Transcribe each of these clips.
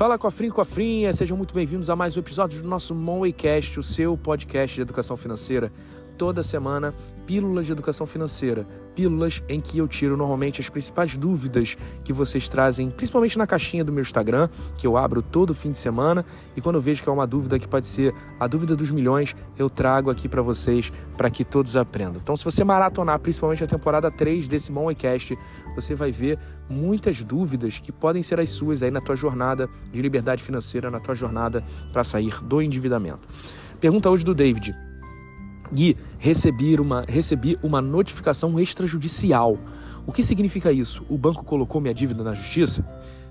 Fala Cofrinho Cofrinha, sejam muito bem-vindos a mais um episódio do nosso Moneycast, o seu podcast de educação financeira. Toda semana pílulas de educação financeira, pílulas em que eu tiro normalmente as principais dúvidas que vocês trazem, principalmente na caixinha do meu Instagram, que eu abro todo fim de semana, e quando eu vejo que é uma dúvida que pode ser a dúvida dos milhões, eu trago aqui para vocês, para que todos aprendam. Então, se você maratonar principalmente a temporada 3 desse Moneycast, você vai ver muitas dúvidas que podem ser as suas aí na tua jornada de liberdade financeira, na tua jornada para sair do endividamento. Pergunta hoje do David. Gui, recebi uma, recebi uma notificação extrajudicial. O que significa isso? O banco colocou minha dívida na justiça?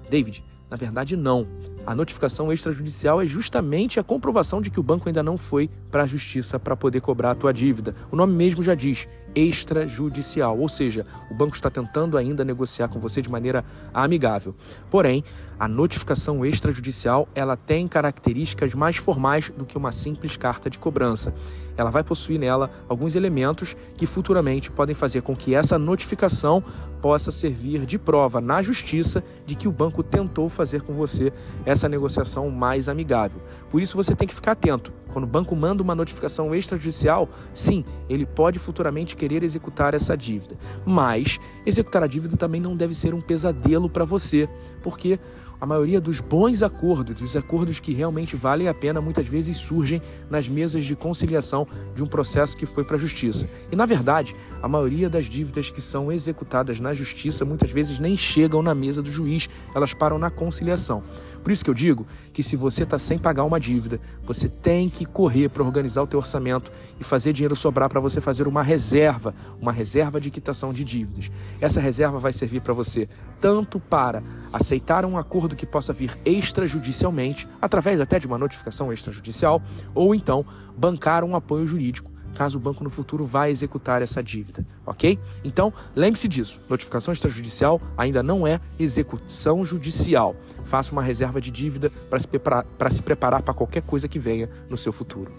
David, na verdade, não. A notificação extrajudicial é justamente a comprovação de que o banco ainda não foi para a justiça para poder cobrar a tua dívida. O nome mesmo já diz extrajudicial, ou seja, o banco está tentando ainda negociar com você de maneira amigável. Porém, a notificação extrajudicial, ela tem características mais formais do que uma simples carta de cobrança. Ela vai possuir nela alguns elementos que futuramente podem fazer com que essa notificação possa servir de prova na justiça de que o banco tentou fazer com você essa negociação mais amigável. Por isso você tem que ficar atento. Quando o banco manda uma notificação extrajudicial, sim, ele pode futuramente querer executar essa dívida. Mas executar a dívida também não deve ser um pesadelo para você, porque a maioria dos bons acordos, dos acordos que realmente valem a pena, muitas vezes surgem nas mesas de conciliação de um processo que foi para a justiça. E na verdade, a maioria das dívidas que são executadas na justiça muitas vezes nem chegam na mesa do juiz, elas param na conciliação. Por isso que eu digo que se você está sem pagar uma dívida, você tem que correr para organizar o teu orçamento e fazer dinheiro sobrar para você fazer uma reserva, uma reserva de quitação de dívidas. Essa reserva vai servir para você tanto para aceitar um acordo que possa vir extrajudicialmente, através até de uma notificação extrajudicial, ou então bancar um apoio jurídico caso o banco no futuro vá executar essa dívida, ok? Então, lembre-se disso: notificação extrajudicial ainda não é execução judicial. Faça uma reserva de dívida para se preparar para qualquer coisa que venha no seu futuro.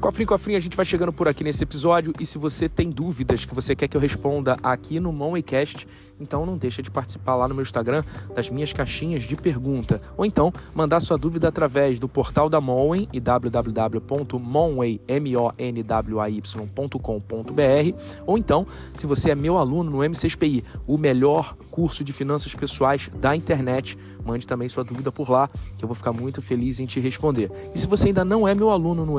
Cofrinho, cofrinho, a gente vai chegando por aqui nesse episódio. E se você tem dúvidas que você quer que eu responda aqui no Moneycast, então não deixa de participar lá no meu Instagram das minhas caixinhas de pergunta. Ou então mandar sua dúvida através do portal da Monway e www.monway.com.br ou então, se você é meu aluno no M6PI, o melhor curso de finanças pessoais da internet, mande também sua dúvida por lá, que eu vou ficar muito feliz em te responder. E se você ainda não é meu aluno no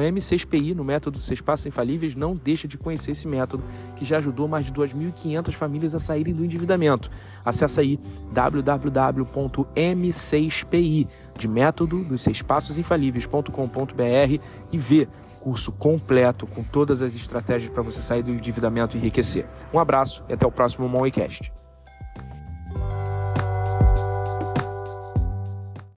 M6PI, no método Seis Passos Infalíveis, não deixa de conhecer esse método que já ajudou mais de 2.500 famílias a saírem do endividamento. Acesse aí www.m6pi de método dos seis passos infalíveis.com.br e vê curso completo com todas as estratégias para você sair do endividamento e enriquecer. Um abraço e até o próximo Moneycast.